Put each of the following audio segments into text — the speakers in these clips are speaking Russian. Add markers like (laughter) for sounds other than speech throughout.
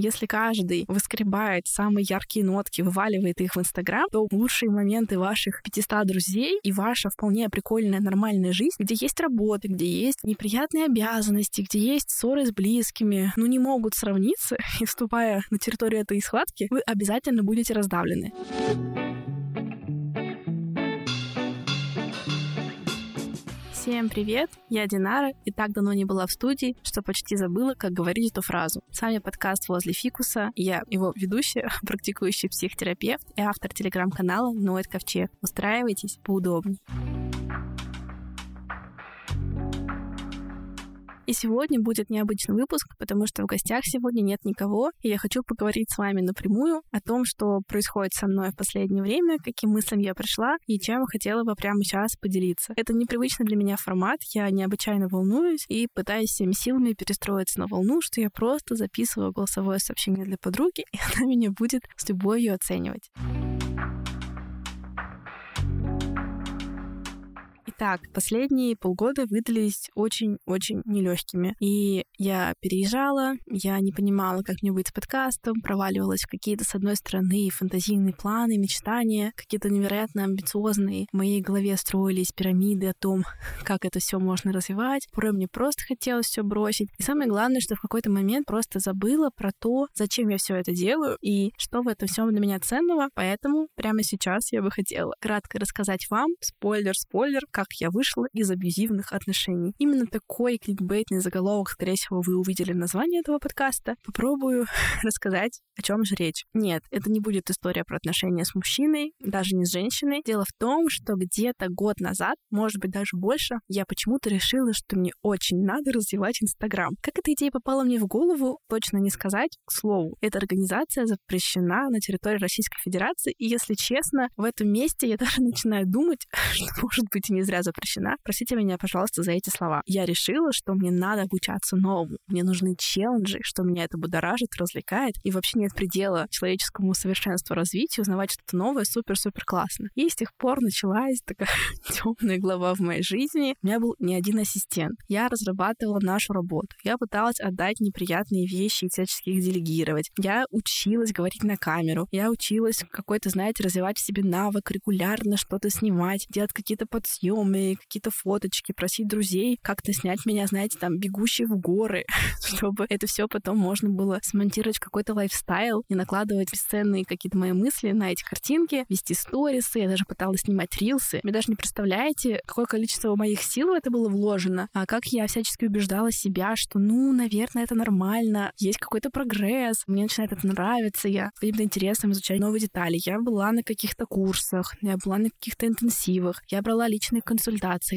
Если каждый выскребает самые яркие нотки, вываливает их в Инстаграм, то лучшие моменты ваших 500 друзей и ваша вполне прикольная нормальная жизнь, где есть работа, где есть неприятные обязанности, где есть ссоры с близкими, ну не могут сравниться, (laughs) и вступая на территорию этой схватки, вы обязательно будете раздавлены. Всем привет, я Динара, и так давно не была в студии, что почти забыла, как говорить эту фразу. С вами подкаст «Возле фикуса», я его ведущая, (laughs) практикующий психотерапевт и автор телеграм-канала «Ноет Ковчег». Устраивайтесь поудобнее. И сегодня будет необычный выпуск, потому что в гостях сегодня нет никого, и я хочу поговорить с вами напрямую о том, что происходит со мной в последнее время, каким мыслям я пришла и чем хотела бы прямо сейчас поделиться. Это непривычный для меня формат, я необычайно волнуюсь и пытаюсь всеми силами перестроиться на волну, что я просто записываю голосовое сообщение для подруги, (laughs) и она меня будет с любовью оценивать. Итак, последние полгода выдались очень-очень нелегкими. И я переезжала, я не понимала, как мне быть с подкастом, проваливалась в какие-то, с одной стороны, фантазийные планы, мечтания, какие-то невероятно амбициозные. В моей голове строились пирамиды о том, (laughs) как это все можно развивать. Порой мне просто хотелось все бросить. И самое главное, что в какой-то момент просто забыла про то, зачем я все это делаю и что в этом всем для меня ценного. Поэтому прямо сейчас я бы хотела кратко рассказать вам, спойлер-спойлер, как как я вышла из абьюзивных отношений. Именно такой кликбейтный заголовок, скорее всего, вы увидели в названии этого подкаста. Попробую (laughs) рассказать, о чем же речь. Нет, это не будет история про отношения с мужчиной, даже не с женщиной. Дело в том, что где-то год назад, может быть, даже больше, я почему-то решила, что мне очень надо развивать Инстаграм. Как эта идея попала мне в голову, точно не сказать. К слову, эта организация запрещена на территории Российской Федерации, и, если честно, в этом месте я (laughs) даже начинаю думать, (laughs) что, может быть, и не зря зря запрещена. Простите меня, пожалуйста, за эти слова. Я решила, что мне надо обучаться новому. Мне нужны челленджи, что меня это будоражит, развлекает. И вообще нет предела человеческому совершенству развитию, узнавать что-то новое супер-супер классно. И с тех пор началась такая (laughs) темная глава в моей жизни. У меня был не один ассистент. Я разрабатывала нашу работу. Я пыталась отдать неприятные вещи и всячески их делегировать. Я училась говорить на камеру. Я училась какой-то, знаете, развивать в себе навык, регулярно что-то снимать, делать какие-то подсъемы, альбомы, какие-то фоточки, просить друзей как-то снять меня, знаете, там, бегущие в горы, (laughs) чтобы это все потом можно было смонтировать в какой-то лайфстайл и накладывать бесценные какие-то мои мысли на эти картинки, вести сторисы, я даже пыталась снимать рилсы. Вы даже не представляете, какое количество моих сил в это было вложено, а как я всячески убеждала себя, что, ну, наверное, это нормально, есть какой-то прогресс, мне начинает это нравиться, я с каким-то интересом изучаю новые детали. Я была на каких-то курсах, я была на каких-то интенсивах, я брала личные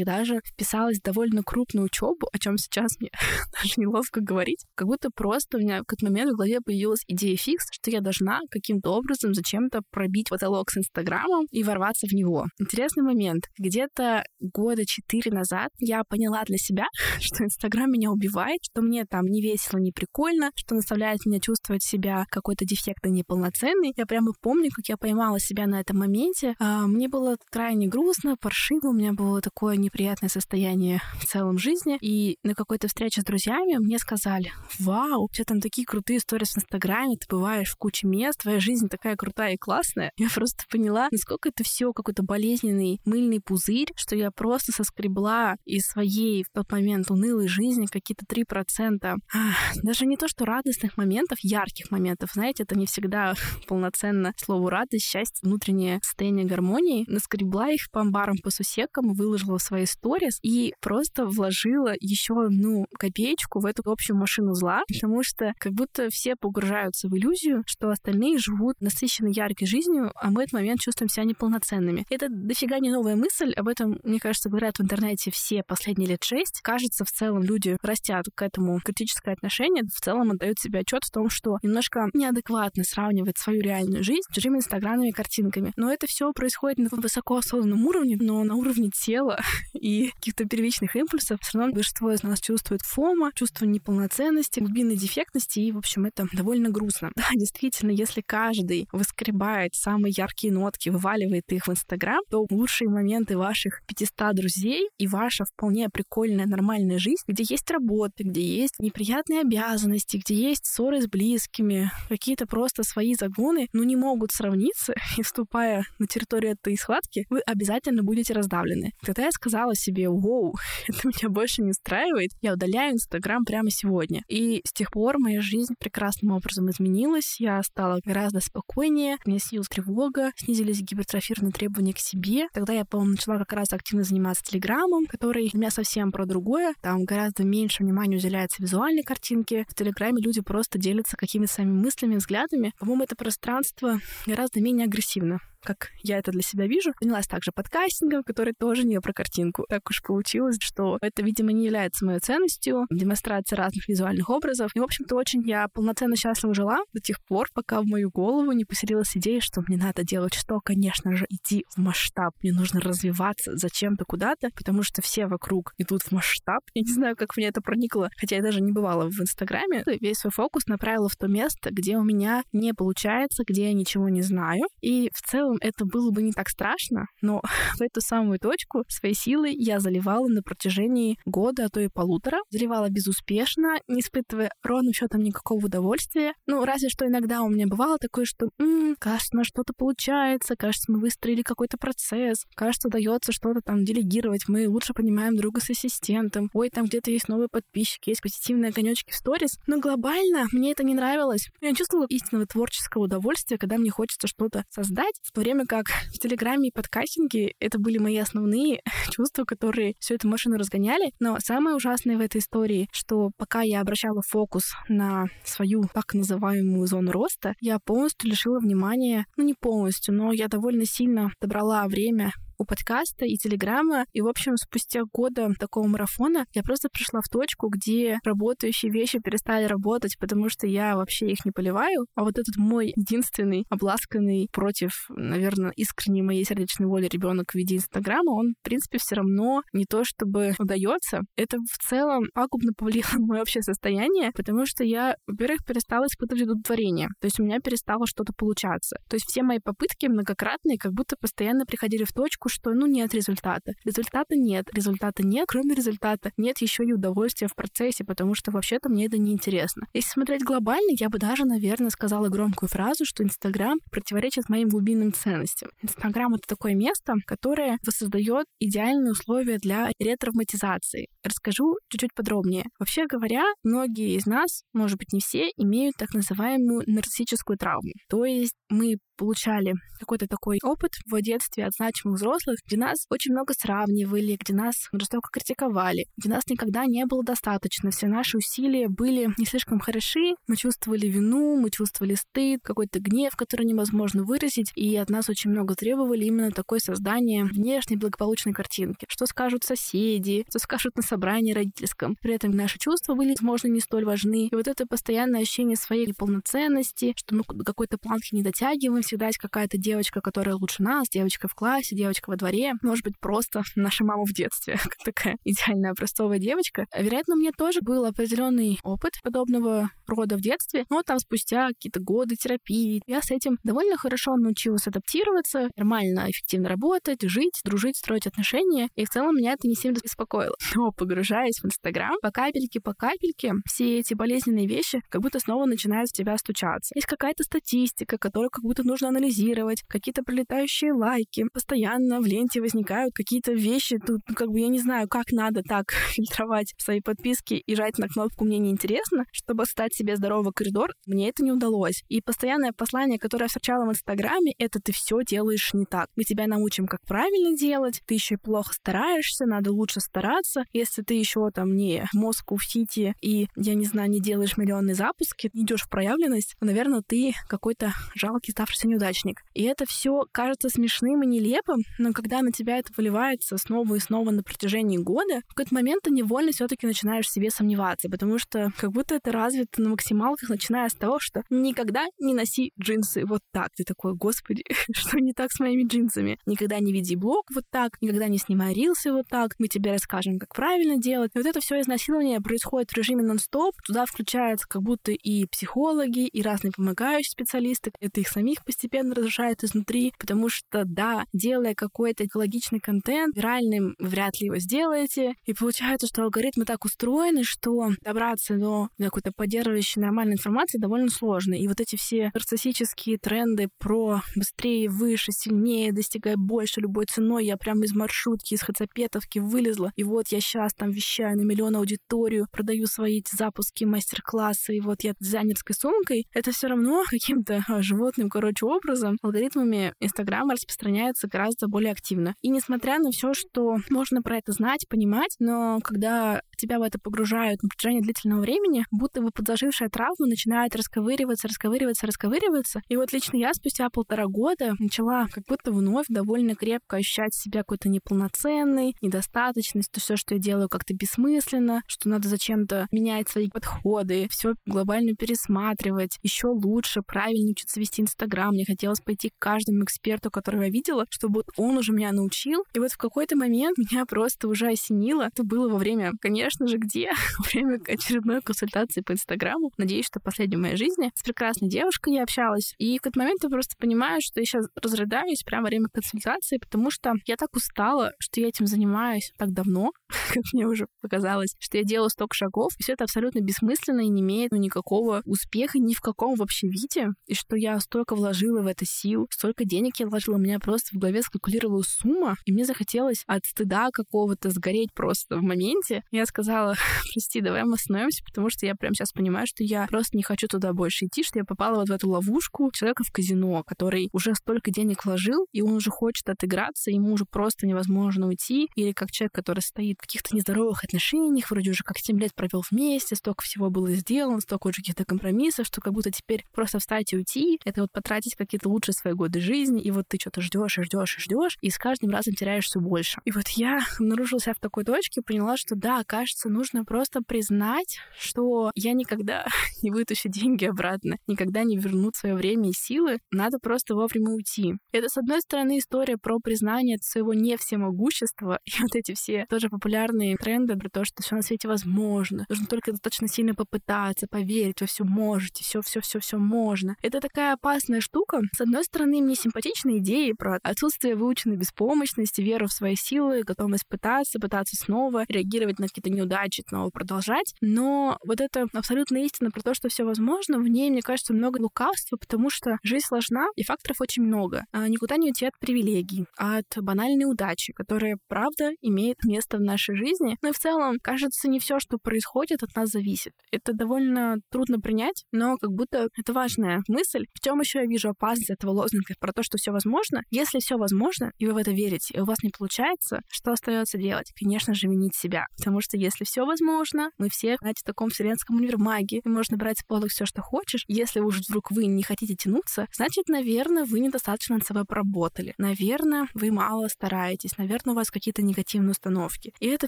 даже вписалась в довольно крупную учебу, о чем сейчас мне (laughs) даже неловко говорить, как будто просто у меня в какой-то момент в голове появилась идея фикс, что я должна каким-то образом зачем-то пробить потолок с Инстаграмом и ворваться в него. Интересный момент. Где-то года четыре назад я поняла для себя, (laughs) что Инстаграм меня убивает, что мне там не весело, не прикольно, что заставляет меня чувствовать себя какой-то дефектно неполноценный. Я прямо помню, как я поймала себя на этом моменте. А, мне было крайне грустно, паршиво, у меня был было такое неприятное состояние в целом жизни. И на какой-то встрече с друзьями мне сказали, вау, у тебя там такие крутые истории в Инстаграме, ты бываешь в куче мест, твоя жизнь такая крутая и классная. Я просто поняла, насколько это все какой-то болезненный мыльный пузырь, что я просто соскребла из своей в тот момент унылой жизни какие-то 3%. Ах, даже не то, что радостных моментов, ярких моментов, знаете, это не всегда (laughs) полноценно слово радость, счастье, внутреннее состояние гармонии. Наскребла их по амбарам, по сусекам, выложила в свои сторис и просто вложила еще, ну, копеечку в эту общую машину зла, потому что как будто все погружаются в иллюзию, что остальные живут насыщенной яркой жизнью, а мы в этот момент чувствуем себя неполноценными. Это дофига не новая мысль, об этом, мне кажется, говорят в интернете все последние лет шесть. Кажется, в целом люди растят к этому критическое отношение, в целом отдают себе отчет в том, что немножко неадекватно сравнивать свою реальную жизнь с чужими инстаграмными картинками. Но это все происходит на высокоосознанном уровне, но на уровне тела (laughs) и каких-то первичных импульсов, все равно большинство из нас чувствует фома, чувство неполноценности, глубинной дефектности, и, в общем, это довольно грустно. (laughs) Да, действительно, если каждый выскребает самые яркие нотки, вываливает их в Инстаграм, то лучшие моменты ваших 500 друзей и ваша вполне прикольная нормальная жизнь, где есть работа, где есть неприятные обязанности, где есть ссоры с близкими, какие-то просто свои загоны, ну, не могут сравниться, (laughs) и вступая на территорию этой схватки, вы обязательно будете раздавлены. Тогда я сказала себе, вау, (laughs) это меня больше не устраивает, я удаляю Инстаграм прямо сегодня. И с тех пор моя жизнь прекрасным образом изменилась, я стала гораздо спокойнее, мне снилась тревога, снизились гипертрофированные требования к себе. Тогда я, по-моему, начала как раз активно заниматься Телеграмом, который у меня совсем про другое. Там гораздо меньше внимания уделяется визуальной картинке. В Телеграме люди просто делятся какими-то своими мыслями, взглядами. По-моему, это пространство гораздо менее агрессивно как я это для себя вижу. Занялась также подкастингом, который тоже не про картинку. Так уж получилось, что это, видимо, не является моей ценностью, демонстрация разных визуальных образов. И, в общем-то, очень я полноценно счастливо жила до тех пор, пока в мою голову не поселилась идея, что мне надо делать что? Конечно же, идти в масштаб. Мне нужно развиваться зачем-то куда-то, потому что все вокруг идут в масштаб. Я не знаю, как мне это проникло, хотя я даже не бывала в Инстаграме. Весь свой фокус направила в то место, где у меня не получается, где я ничего не знаю. И в целом это было бы не так страшно, но (laughs) в эту самую точку своей силы я заливала на протяжении года, а то и полутора. Заливала безуспешно, не испытывая ровным счетом никакого удовольствия. Ну, разве что иногда у меня бывало такое, что м-м, кажется, у нас что-то получается, кажется, мы выстроили какой-то процесс, кажется, удается что-то там делегировать, мы лучше понимаем друга с ассистентом, ой, там где-то есть новые подписчики, есть позитивные огонечки в сторис. Но глобально мне это не нравилось. Я чувствовала истинного творческого удовольствия, когда мне хочется что-то создать, в то время как в Телеграме и подкастинге это были мои основные (laughs) чувства, которые всю эту машину разгоняли. Но самое ужасное в этой истории, что пока я обращала фокус на свою так называемую зону роста, я полностью лишила внимания, ну не полностью, но я довольно сильно добрала время у подкаста и телеграмма. И, в общем, спустя года такого марафона я просто пришла в точку, где работающие вещи перестали работать, потому что я вообще их не поливаю. А вот этот мой единственный обласканный против, наверное, искренней моей сердечной воли ребенок в виде Инстаграма, он, в принципе, все равно не то чтобы удается. Это в целом пагубно повлияло на мое общее состояние, потому что я, во-первых, перестала испытывать удовлетворение. То есть у меня перестало что-то получаться. То есть все мои попытки многократные как будто постоянно приходили в точку, точку, что ну нет результата. Результата нет, результата нет, кроме результата нет еще и удовольствия в процессе, потому что вообще-то мне это не интересно. Если смотреть глобально, я бы даже, наверное, сказала громкую фразу, что Инстаграм противоречит моим глубинным ценностям. Инстаграм — это такое место, которое воссоздает идеальные условия для ретравматизации. Расскажу чуть-чуть подробнее. Вообще говоря, многие из нас, может быть, не все, имеют так называемую нарциссическую травму. То есть мы получали какой-то такой опыт в детстве от значимых взрослых, где нас очень много сравнивали, где нас жестоко критиковали, где нас никогда не было достаточно. Все наши усилия были не слишком хороши, мы чувствовали вину, мы чувствовали стыд, какой-то гнев, который невозможно выразить, и от нас очень много требовали именно такое создание внешней благополучной картинки. Что скажут соседи, что скажут на собрании родительском. При этом наши чувства были, возможно, не столь важны. И вот это постоянное ощущение своей неполноценности, что мы до какой-то планки не дотягиваем, всегда есть какая-то девочка, которая лучше нас, девочка в классе, девочка во дворе, может быть, просто (laughs) наша мама в детстве, (laughs) такая идеальная простовая девочка. Вероятно, у меня тоже был определенный опыт подобного рода в детстве, но там спустя какие-то годы терапии я с этим довольно хорошо научилась адаптироваться, нормально, эффективно работать, жить, дружить, строить отношения, и в целом меня это не сильно беспокоило. (laughs) Но погружаясь в Инстаграм, по капельке, по капельке, все эти болезненные вещи как будто снова начинают в тебя стучаться. Есть какая-то статистика, которую как будто нужно нужно анализировать, какие-то пролетающие лайки, постоянно в ленте возникают какие-то вещи, тут ну, как бы я не знаю, как надо так (laughs) фильтровать свои подписки и жать на кнопку «Мне неинтересно», чтобы стать себе здоровый коридор, мне это не удалось. И постоянное послание, которое я встречала в Инстаграме, это ты все делаешь не так. Мы тебя научим, как правильно делать, ты еще и плохо стараешься, надо лучше стараться. Если ты еще там не мозг в Сити и, я не знаю, не делаешь миллионные запуски, идешь в проявленность, наверное, ты какой-то жалкий ставшийся неудачник. И это все кажется смешным и нелепым, но когда на тебя это выливается снова и снова на протяжении года, в какой-то момент ты невольно все таки начинаешь в себе сомневаться, потому что как будто это развито на максималках, начиная с того, что никогда не носи джинсы вот так. Ты такой, господи, (laughs) что не так с моими джинсами? Никогда не веди блог вот так, никогда не снимай рилсы вот так, мы тебе расскажем, как правильно делать. И вот это все изнасилование происходит в режиме нон-стоп, туда включаются как будто и психологи, и разные помогающие специалисты, это их самих постепенно разрушает изнутри, потому что, да, делая какой-то экологичный контент, виральным вряд ли его сделаете, и получается, что алгоритмы так устроены, что добраться до какой-то поддерживающей нормальной информации довольно сложно. И вот эти все нарциссические тренды про быстрее, выше, сильнее, достигай больше любой ценой, я прям из маршрутки, из хацапетовки вылезла, и вот я сейчас там вещаю на миллион аудиторию, продаю свои запуски, мастер-классы, и вот я дизайнерской сумкой, это все равно (laughs) каким-то а, животным, короче, образом алгоритмами Инстаграма распространяется гораздо более активно. И несмотря на все, что можно про это знать, понимать, но когда тебя в это погружают на протяжении длительного времени, будто бы подзажившая травма начинает расковыриваться, расковыриваться, расковыриваться. И вот лично я спустя полтора года начала как будто вновь довольно крепко ощущать себя какой-то неполноценной, недостаточность, то все, что я делаю, как-то бессмысленно, что надо зачем-то менять свои подходы, все глобально пересматривать, еще лучше, правильно учиться вести Инстаграм. Мне хотелось пойти к каждому эксперту, которого я видела, чтобы вот он уже меня научил. И вот в какой-то момент (laughs) меня просто уже осенило. Это было во время, конечно же, где? (laughs) Во время очередной консультации по Инстаграму. Надеюсь, что последней в моей жизни. С прекрасной девушкой я общалась. И в какой-то момент я просто понимаю, что я сейчас разрыдаюсь прямо во время консультации, потому что я так устала, что я этим занимаюсь так давно, (laughs) как мне уже показалось, что я делаю столько шагов, и все это абсолютно бессмысленно и не имеет ну, никакого успеха ни в каком вообще виде, и что я столько вложила в это сил, столько денег я вложила, у меня просто в голове скалькулировала сумма, и мне захотелось от стыда какого-то сгореть просто в моменте. Я сказала, (laughs) прости, давай мы остановимся, потому что я прямо сейчас понимаю, что я просто не хочу туда больше идти, что я попала вот в эту ловушку человека в казино, который уже столько денег вложил, и он уже хочет отыграться, ему уже просто невозможно уйти, или как человек, который стоит в каких-то нездоровых отношениях, вроде уже как 7 лет провел вместе, столько всего было сделано, столько уже каких-то компромиссов, что как будто теперь просто встать и уйти, это вот потратить какие-то лучшие свои годы жизни, и вот ты что-то ждешь и ждешь и ждешь, и с каждым разом теряешь все больше. И вот я (laughs) обнаружила себя в такой точке, поняла, что да, кажется, нужно просто признать, что я никогда (laughs) не вытащу деньги обратно, никогда не верну свое время и силы, надо просто вовремя уйти. Это, с одной стороны, история про признание своего не всемогущества (laughs) и вот эти все тоже популярные тренды про то, что все на свете возможно, нужно только достаточно сильно попытаться, поверить, вы все можете, все, все, все, все можно. Это такая опасная штука. С одной стороны, мне симпатичны идеи про отсутствие выученной беспомощности, веру в свои силы, готовность пытаться, пытаться снова, реагировать на какие-то неудачи, снова продолжать. Но вот это абсолютно истина про то, что все возможно, в ней, мне кажется, много лукавства, потому что жизнь сложна, и факторов очень много. А никуда не уйти от привилегий, от банальной удачи, которая, правда, имеет место в нашей жизни. Ну и в целом, кажется, не все, что происходит, от нас зависит. Это довольно трудно принять, но как будто это важная мысль. В чем еще я вижу опасность этого лозунга про то, что все возможно? Если все возможно, и вы в это верите, и у вас не получается, что остается делать? Конечно же, винить себя. Потому что если все возможно, мы все, знаете, в таком вселенском универмаге, и можно брать с полок все, что хочешь. Если уж вдруг вы не хотите тянуться, значит, наверное, вы недостаточно над собой поработали. Наверное, вы мало стараетесь. Наверное, у вас какие-то негативные установки. И это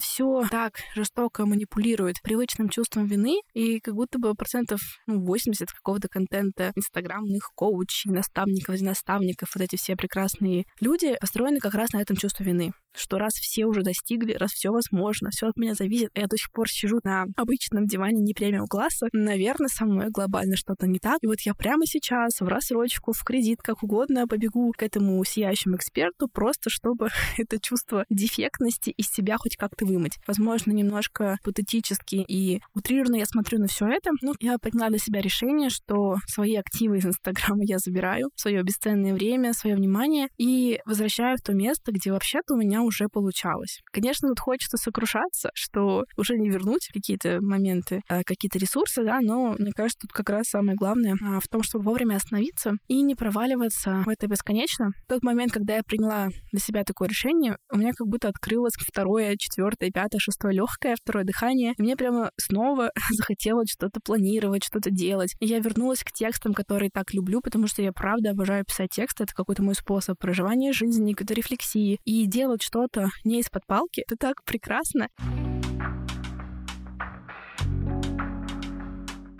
все так жестоко манипулирует привычным чувством вины, и как будто бы процентов ну, 80 какого-то контента инстаграмных коучей, наставников, наставников, вот эти все прекрасные люди построены как раз на этом чувстве вины что раз все уже достигли, раз все возможно, все от меня зависит, я до сих пор сижу на обычном диване не премиум класса, наверное, со мной глобально что-то не так. И вот я прямо сейчас в рассрочку, в кредит, как угодно побегу к этому сияющему эксперту, просто чтобы (laughs) это чувство дефектности из себя хоть как-то вымыть. Возможно, немножко патетически и утрированно я смотрю на все это, но я приняла для себя решение, что свои активы из Инстаграма я забираю, свое бесценное время, свое внимание и возвращаю в то место, где вообще-то у меня уже получалось. Конечно, тут хочется сокрушаться, что уже не вернуть какие-то моменты, а какие-то ресурсы, да, но мне кажется, тут как раз самое главное а, в том, чтобы вовремя остановиться и не проваливаться в это бесконечно. В тот момент, когда я приняла для себя такое решение, у меня как будто открылось второе, четвертое, пятое, шестое легкое, второе дыхание. И мне прямо снова (laughs) захотелось что-то планировать, что-то делать. И я вернулась к текстам, которые так люблю, потому что я правда обожаю писать тексты. Это какой-то мой способ проживания жизни, какой-то рефлексии. И делать что-то не из-под палки — это так прекрасно.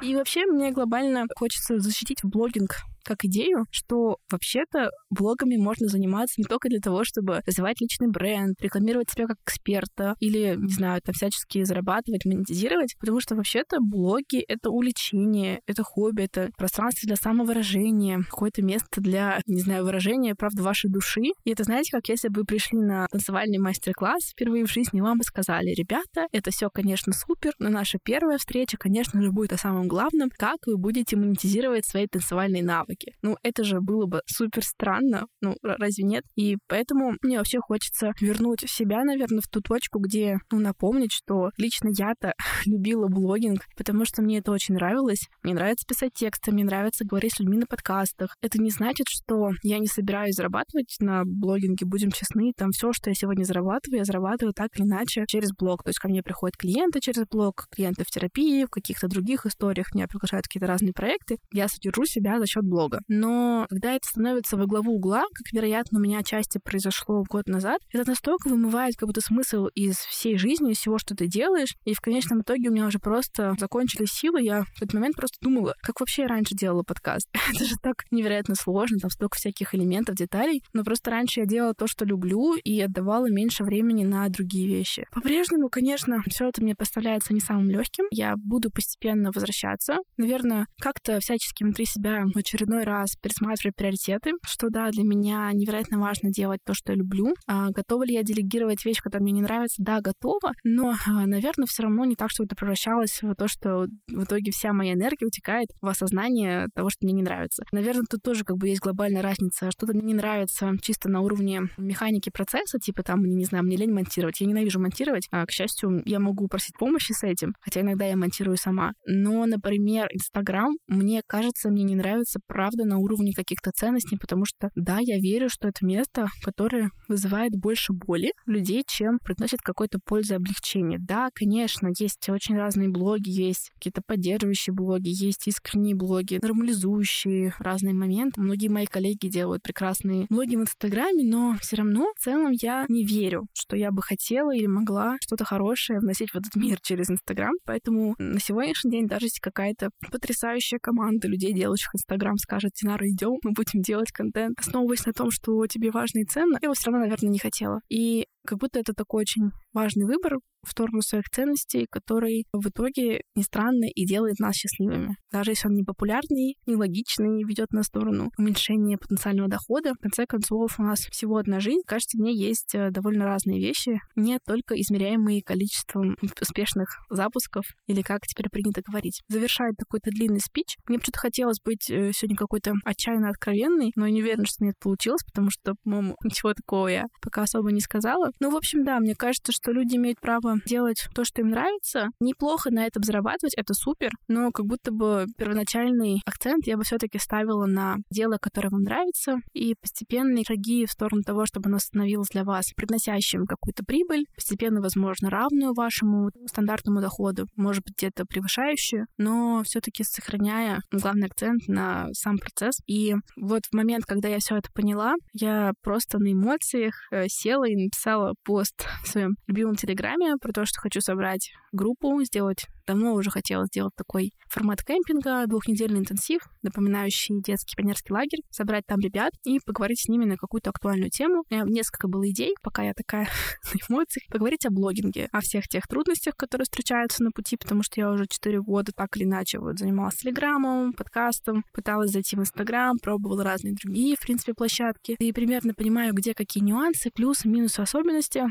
И вообще мне глобально хочется защитить блогинг как идею, что вообще-то блогами можно заниматься не только для того, чтобы развивать личный бренд, рекламировать себя как эксперта или, не знаю, там всячески зарабатывать, монетизировать, потому что вообще-то блоги — это увлечение, это хобби, это пространство для самовыражения, какое-то место для, не знаю, выражения, правда, вашей души. И это, знаете, как если бы вы пришли на танцевальный мастер-класс впервые в жизни, вам бы сказали, ребята, это все, конечно, супер, но наша первая встреча, конечно же, будет о самом главном, как вы будете монетизировать свои танцевальные навыки. Ну, это же было бы супер странно, ну, разве нет? И поэтому мне вообще хочется вернуть себя, наверное, в ту точку, где, ну, напомнить, что лично я-то (laughs) любила блогинг, потому что мне это очень нравилось. Мне нравится писать тексты, мне нравится говорить с людьми на подкастах. Это не значит, что я не собираюсь зарабатывать на блогинге, будем честны, там все, что я сегодня зарабатываю, я зарабатываю так или иначе через блог. То есть ко мне приходят клиенты через блог, клиенты в терапии, в каких-то других историях меня приглашают какие-то разные проекты. Я содержу себя за счет блога. Но когда это становится во главу угла, как, вероятно, у меня отчасти произошло год назад, это настолько вымывает как будто смысл из всей жизни, из всего, что ты делаешь, и в конечном итоге у меня уже просто закончились силы, я в этот момент просто думала, как вообще я раньше делала подкаст. (laughs) это же так невероятно сложно, там столько всяких элементов, деталей, но просто раньше я делала то, что люблю, и отдавала меньше времени на другие вещи. По-прежнему, конечно, все это мне поставляется не самым легким. Я буду постепенно возвращаться. Наверное, как-то всячески внутри себя в очередной раз пересматривать приоритеты, что да, для меня невероятно важно делать то, что я люблю. А, готова ли я делегировать вещь, которая мне не нравится? Да, готова, но, а, наверное, все равно не так, чтобы это превращалось в то, что в итоге вся моя энергия утекает в осознание того, что мне не нравится. Наверное, тут тоже как бы есть глобальная разница. Что-то мне не нравится чисто на уровне механики процесса, типа там, не знаю, мне лень монтировать. Я ненавижу монтировать. А, к счастью, я могу просить помощи с этим, хотя иногда я монтирую сама. Но, например, Инстаграм, мне кажется, мне не нравится, правда, на уровне каких-то ценностей, потому что, да, я верю, что это место, которое вызывает больше боли людей, чем приносит какой-то пользы и облегчение. Да, конечно, есть очень разные блоги, есть какие-то поддерживающие блоги, есть искренние блоги, нормализующие разные моменты. Многие мои коллеги делают прекрасные блоги в Инстаграме, но все равно в целом я не верю, что я бы хотела или могла что-то хорошее вносить в этот мир через Инстаграм. Поэтому на сегодняшний день даже если какая-то потрясающая команда людей, делающих Инстаграм, скажет, Динара, идем, мы будем делать контент, основываясь на том, что тебе важно и ценно, я его все равно, наверное, не хотела. И как будто это такой очень важный выбор в сторону своих ценностей, который в итоге, не странно, и делает нас счастливыми. Даже если он не популярный, не ведет нас в сторону уменьшения потенциального дохода. В конце концов, у нас всего одна жизнь. Кажется, мне есть э, довольно разные вещи, не только измеряемые количеством успешных запусков, или как теперь принято говорить. Завершает такой-то длинный спич. Мне почему-то хотелось быть э, сегодня какой-то отчаянно откровенной, но я не уверена, что мне это получилось, потому что, по-моему, ничего такого я пока особо не сказала. Ну, в общем, да, мне кажется, что люди имеют право делать то, что им нравится. Неплохо на этом зарабатывать, это супер, но как будто бы первоначальный акцент я бы все-таки ставила на дело, которое вам нравится, и постепенные шаги в сторону того, чтобы оно становилось для вас приносящим какую-то прибыль, постепенно, возможно, равную вашему стандартному доходу, может быть, где-то превышающую, но все-таки сохраняя главный акцент на сам процесс. И вот в момент, когда я все это поняла, я просто на эмоциях э, села и написала написала пост в своем любимом телеграме про то, что хочу собрать группу, сделать давно уже хотела сделать такой формат кемпинга, двухнедельный интенсив, напоминающий детский пионерский лагерь, собрать там ребят и поговорить с ними на какую-то актуальную тему. У меня несколько было идей, пока я такая (laughs) на эмоциях, поговорить о блогинге, о всех тех трудностях, которые встречаются на пути, потому что я уже 4 года так или иначе вот занималась телеграммом, подкастом, пыталась зайти в Инстаграм, пробовала разные другие, в принципе, площадки, и примерно понимаю, где какие нюансы, плюсы, минусы, особенности,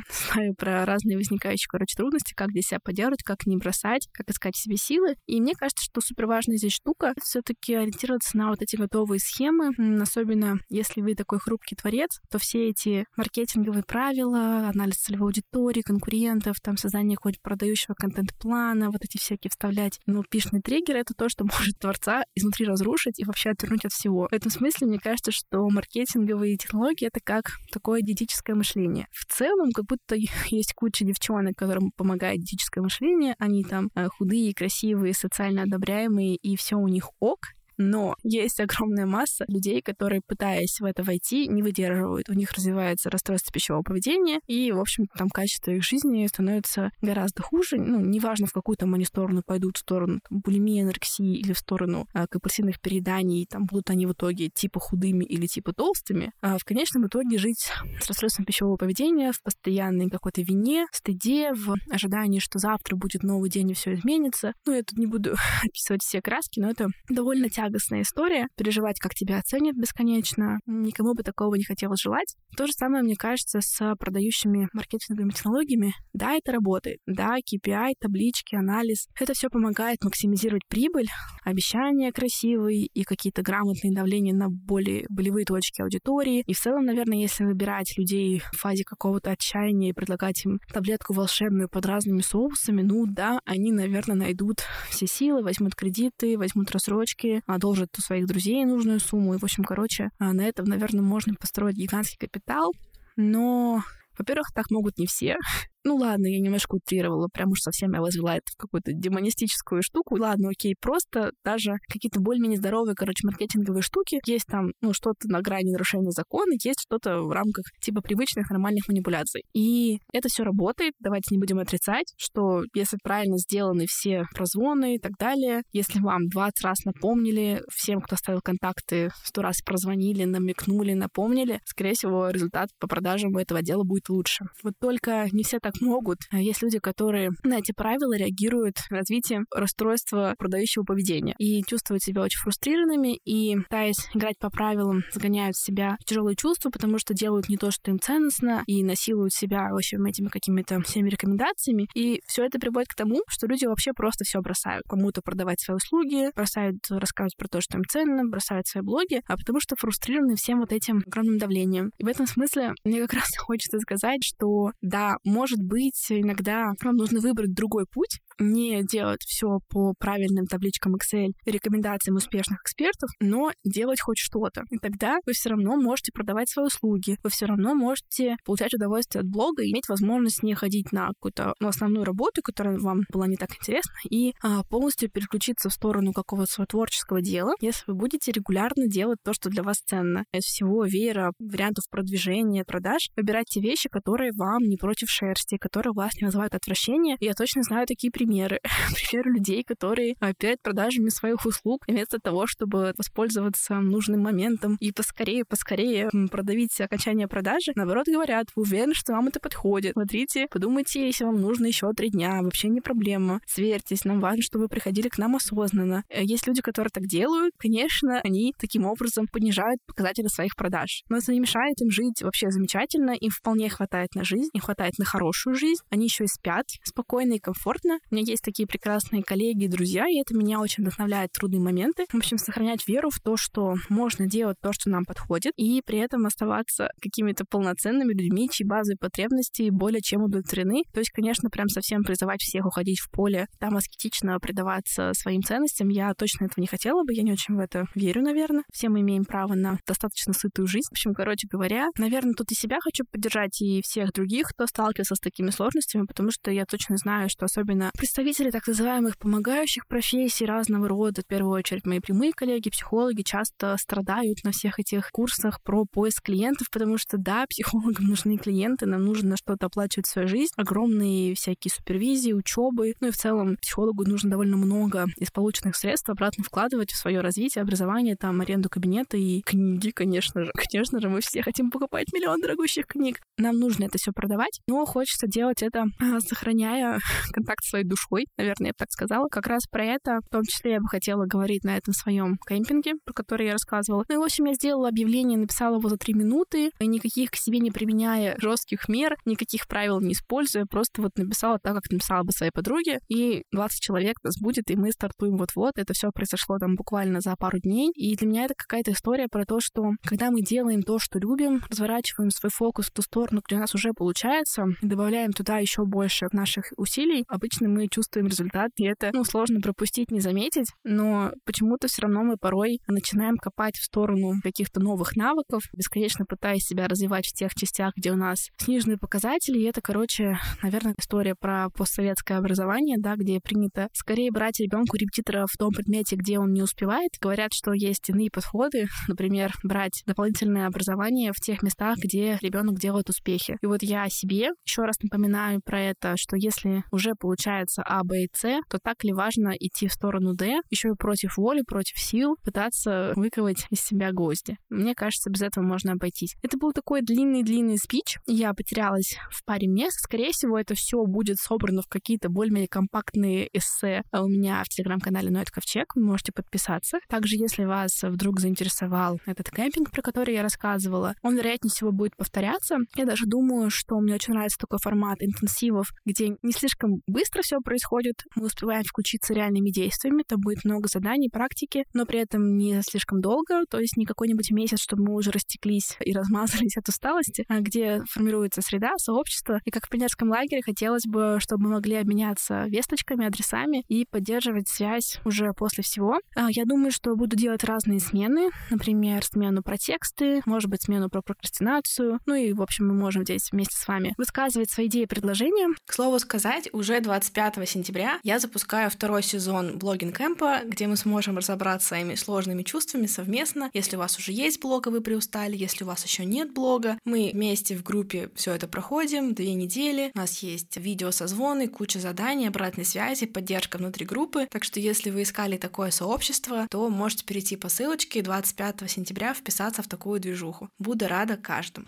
(laughs) знаю про разные возникающие, короче, трудности, как здесь себя поддерживать, как не бросать, как искать себе силы. И мне кажется, что супер важная здесь штука все-таки ориентироваться на вот эти готовые схемы, особенно если вы такой хрупкий творец, то все эти маркетинговые правила, анализ целевой аудитории, конкурентов, там создание какого-нибудь продающего контент-плана, вот эти всякие вставлять, пишные триггеры, это то, что (laughs) может творца изнутри разрушить и вообще отвернуть от всего. В этом смысле мне кажется, что маркетинговые технологии — это как такое диетическое мышление. В целом, как будто (laughs) есть куча девчонок, которым помогает диетическое мышление, они там э, худые, красивые, социально одобряемые, и все у них ок, Но есть огромная масса людей, которые, пытаясь в это войти, не выдерживают. У них развивается расстройство пищевого поведения, и, в общем, там качество их жизни становится гораздо хуже. Ну, неважно, в какую там они сторону пойдут, в сторону там, булимии, анорексии или в сторону а, компульсивных перееданий, там будут они в итоге типа худыми или типа толстыми. А в конечном итоге жить с расстройством пищевого поведения в постоянной какой-то вине, стыде, в ожидании, что завтра будет новый день и все изменится. Ну, я тут не буду (laughs) описывать все краски, но это довольно тягостная история. Переживать, как тебя оценят бесконечно. Никому бы такого не хотелось желать. То же самое, мне кажется, с продающими маркетинговыми технологиями. Да, это работает. Да, KPI, таблички, анализ. Это все помогает максимизировать прибыль, обещания красивые и какие-то грамотные давления на более болевые точки аудитории. И в целом, наверное, если выбирать людей в фазе какого-то отчаяния и предлагать им таблетку волшебную под разными соусами, ну да, они, наверное, найдут все силы, возьмут кредиты, возьмут рассрочки, одолжат у своих друзей нужную сумму. И, в общем, короче, а на этом, наверное, можно построить гигантский капитал. Но во-первых, так могут не все. Ну ладно, я немножко утрировала, прям уж совсем я возвела это в какую-то демонистическую штуку. Ладно, окей, просто даже какие-то более-менее здоровые, короче, маркетинговые штуки. Есть там, ну, что-то на грани нарушения закона, есть что-то в рамках типа привычных нормальных манипуляций. И это все работает, давайте не будем отрицать, что если правильно сделаны все прозвоны и так далее, если вам 20 раз напомнили, всем, кто оставил контакты, 100 раз прозвонили, намекнули, напомнили, скорее всего, результат по продажам у этого дела будет лучше. Вот только не все так так могут. А есть люди, которые на эти правила реагируют развитием расстройства продающего поведения и чувствуют себя очень фрустрированными и, пытаясь играть по правилам, загоняют себя в тяжелые чувства, потому что делают не то, что им ценностно, и насилуют себя, в общем, этими какими-то всеми рекомендациями. И все это приводит к тому, что люди вообще просто все бросают. Кому-то продавать свои услуги, бросают рассказывать про то, что им ценно, бросают свои блоги, а потому что фрустрированы всем вот этим огромным давлением. И в этом смысле мне как раз (laughs) хочется сказать, что да, может может быть, иногда вам нужно выбрать другой путь, не делать все по правильным табличкам Excel рекомендациям успешных экспертов, но делать хоть что-то. И тогда вы все равно можете продавать свои услуги, вы все равно можете получать удовольствие от блога и иметь возможность не ходить на какую-то ну, основную работу, которая вам была не так интересна, и а, полностью переключиться в сторону какого-то своего творческого дела, если вы будете регулярно делать то, что для вас ценно. Из всего веера вариантов продвижения, продаж, выбирайте вещи, которые вам не против шерсти, которые вас не вызывают отвращения. Я точно знаю такие примеры примеры. (laughs) примеры людей, которые перед продажами своих услуг, вместо того, чтобы воспользоваться нужным моментом и поскорее, поскорее продавить окончание продажи, наоборот говорят, вы уверены, что вам это подходит. Смотрите, подумайте, если вам нужно еще три дня, вообще не проблема. Сверьтесь, нам важно, чтобы вы приходили к нам осознанно. Э, есть люди, которые так делают, конечно, они таким образом понижают показатели своих продаж. Но это не мешает им жить вообще замечательно, им вполне хватает на жизнь, им хватает на хорошую жизнь, они еще и спят спокойно и комфортно меня есть такие прекрасные коллеги и друзья, и это меня очень вдохновляет трудные моменты. В общем, сохранять веру в то, что можно делать то, что нам подходит, и при этом оставаться какими-то полноценными людьми, чьи базовые потребности более чем удовлетворены. То есть, конечно, прям совсем призывать всех уходить в поле, там аскетично предаваться своим ценностям. Я точно этого не хотела бы, я не очень в это верю, наверное. Все мы имеем право на достаточно сытую жизнь. В общем, короче говоря, наверное, тут и себя хочу поддержать, и всех других, кто сталкивается с такими сложностями, потому что я точно знаю, что особенно при Представители так называемых помогающих профессий разного рода, в первую очередь мои прямые коллеги, психологи, часто страдают на всех этих курсах про поиск клиентов, потому что, да, (laughs) психологам нужны клиенты, нам нужно что-то оплачивать свою жизнь, огромные всякие супервизии, учебы, ну и в целом психологу нужно довольно много из полученных средств обратно вкладывать в свое развитие, образование, там, аренду кабинета и книги, конечно же. Конечно же, мы все хотим покупать миллион дорогущих книг. Нам нужно это все продавать, но хочется делать это, а, сохраняя (laughs) контакт с своей душой душой, наверное, я бы так сказала. Как раз про это, в том числе, я бы хотела говорить на этом своем кемпинге, про который я рассказывала. Ну и, в общем, я сделала объявление, написала его за три минуты, никаких к себе не применяя жестких мер, никаких правил не используя, просто вот написала так, как написала бы своей подруге, и 20 человек нас будет, и мы стартуем вот-вот. Это все произошло там буквально за пару дней. И для меня это какая-то история про то, что когда мы делаем то, что любим, разворачиваем свой фокус в ту сторону, где у нас уже получается, и добавляем туда еще больше наших усилий, обычно мы мы чувствуем результат, и это, ну, сложно пропустить, не заметить, но почему-то все равно мы порой начинаем копать в сторону каких-то новых навыков, бесконечно пытаясь себя развивать в тех частях, где у нас сниженные показатели, и это, короче, наверное, история про постсоветское образование, да, где принято скорее брать ребенку репетитора в том предмете, где он не успевает. Говорят, что есть иные подходы, например, брать дополнительное образование в тех местах, где ребенок делает успехи. И вот я себе еще раз напоминаю про это, что если уже получается А, Б и С, то так ли важно идти в сторону Д, еще и против воли, против сил, пытаться выковать из себя гвозди. Мне кажется, без этого можно обойтись. Это был такой длинный-длинный спич. Я потерялась в паре мест. Скорее всего, это все будет собрано в какие-то более-менее компактные эссе у меня в телеграм-канале Ноет Ковчег. Вы можете подписаться. Также, если вас вдруг заинтересовал этот кемпинг, про который я рассказывала, он, вероятнее всего, будет повторяться. Я даже думаю, что мне очень нравится такой формат интенсивов, где не слишком быстро все происходит. Мы успеваем включиться реальными действиями. Там будет много заданий, практики, но при этом не слишком долго, то есть не какой-нибудь месяц, чтобы мы уже растеклись и размазались от усталости, а где формируется среда, сообщество. И как в пионерском лагере хотелось бы, чтобы мы могли обменяться весточками, адресами и поддерживать связь уже после всего. А, я думаю, что буду делать разные смены, например, смену про тексты, может быть, смену про прокрастинацию. Ну и, в общем, мы можем здесь вместе с вами высказывать свои идеи и предложения. К слову сказать, уже 25 сентября я запускаю второй сезон блогинг кэмпа, где мы сможем разобраться своими сложными чувствами совместно. Если у вас уже есть блог, и вы приустали, если у вас еще нет блога, мы вместе в группе все это проходим две недели. У нас есть видео созвоны, куча заданий, обратной связи, поддержка внутри группы. Так что если вы искали такое сообщество, то можете перейти по ссылочке 25 сентября вписаться в такую движуху. Буду рада каждому.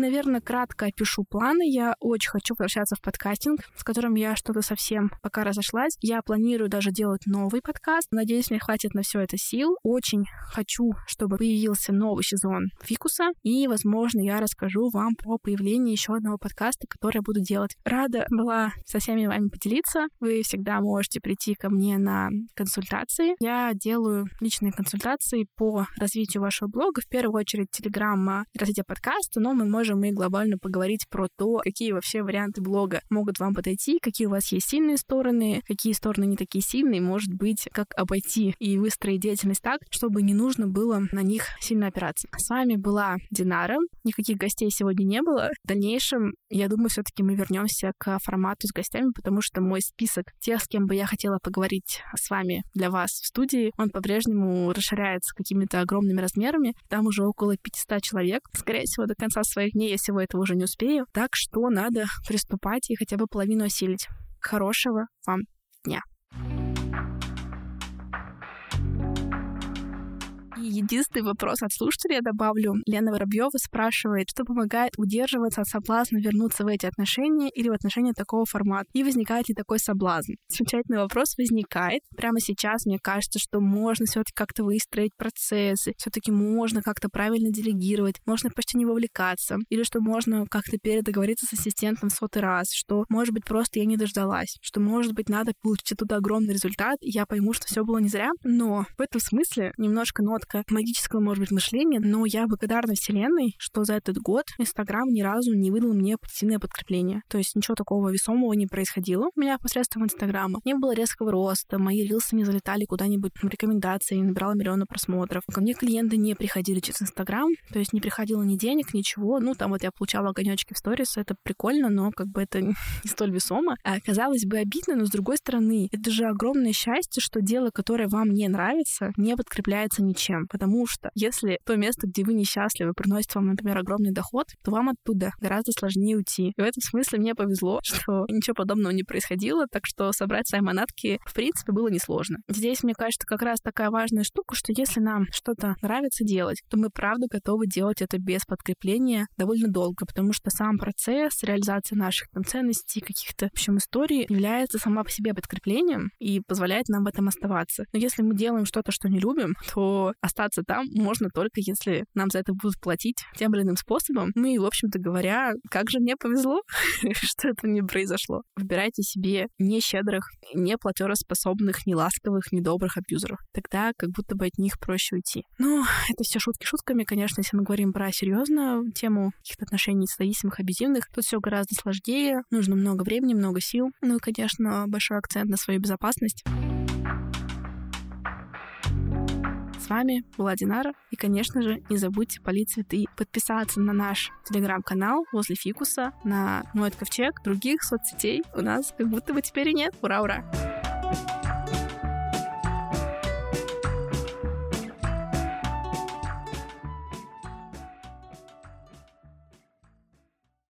Наверное, кратко опишу планы. Я очень хочу возвращаться в подкастинг, с которым я что-то совсем пока разошлась. Я планирую даже делать новый подкаст. Надеюсь, мне хватит на все это сил. Очень хочу, чтобы появился новый сезон Фикуса. И, возможно, я расскажу вам про появление еще одного подкаста, который я буду делать. Рада была со всеми вами поделиться. Вы всегда можете прийти ко мне на консультации. Я делаю личные консультации по развитию вашего блога. В первую очередь, телеграмма развития подкаста, но мы можем можем мы глобально поговорить про то, какие вообще варианты блога могут вам подойти, какие у вас есть сильные стороны, какие стороны не такие сильные, может быть, как обойти и выстроить деятельность так, чтобы не нужно было на них сильно опираться. С вами была Динара. Никаких гостей сегодня не было. В дальнейшем, я думаю, все-таки мы вернемся к формату с гостями, потому что мой список тех, с кем бы я хотела поговорить с вами для вас в студии, он по-прежнему расширяется какими-то огромными размерами. Там уже около 500 человек. Скорее всего, до конца своих дней я всего этого уже не успею. Так что надо приступать и хотя бы половину осилить. Хорошего вам дня! Единственный вопрос от слушателя я добавлю. Лена Воробьева спрашивает, что помогает удерживаться от соблазна вернуться в эти отношения или в отношения такого формата? И возникает ли такой соблазн? Замечательный вопрос возникает. Прямо сейчас мне кажется, что можно все-таки как-то выстроить процессы, все-таки можно как-то правильно делегировать, можно почти не вовлекаться, или что можно как-то передоговориться с ассистентом в сотый раз, что, может быть, просто я не дождалась, что, может быть, надо получить оттуда огромный результат, и я пойму, что все было не зря. Но в этом смысле немножко нотка магического, может быть, мышления, но я благодарна Вселенной, что за этот год Инстаграм ни разу не выдал мне позитивное подкрепление. То есть ничего такого весомого не происходило у меня посредством Инстаграма. Не было резкого роста, мои рилсы не залетали куда-нибудь в рекомендации, не набирала миллионы просмотров. Ко мне клиенты не приходили через Инстаграм, то есть не приходило ни денег, ничего. Ну, там вот я получала огонечки в сторис, это прикольно, но как бы это (laughs) не столь весомо. А, казалось бы, обидно, но с другой стороны, это же огромное счастье, что дело, которое вам не нравится, не подкрепляется ничем. Потому что если то место, где вы несчастливы, приносит вам, например, огромный доход, то вам оттуда гораздо сложнее уйти. И в этом смысле мне повезло, (laughs) что ничего подобного не происходило, так что собрать свои манатки, в принципе, было несложно. Здесь, мне кажется, как раз такая важная штука, что если нам что-то нравится делать, то мы правда готовы делать это без подкрепления довольно долго, потому что сам процесс реализации наших там, ценностей, каких-то, в общем, историй является сама по себе подкреплением и позволяет нам в этом оставаться. Но если мы делаем что-то, что не любим, то остаться там можно только если нам за это будут платить тем или иным способом. Ну и, в общем-то говоря, как же мне повезло, (laughs) что это не произошло. Выбирайте себе не щедрых, не платероспособных, не ласковых, не добрых абьюзеров. Тогда как будто бы от них проще уйти. Ну, это все шутки шутками, конечно, если мы говорим про серьезную тему каких-то отношений зависимых, абьюзивных, тут все гораздо сложнее, нужно много времени, много сил. Ну и, конечно, большой акцент на свою безопасность. Вами была Динара. И, конечно же, не забудьте полить цветы. Подписаться на наш телеграм-канал возле фикуса, на мой ковчег, других соцсетей у нас как будто бы теперь и нет. Ура-ура! thank you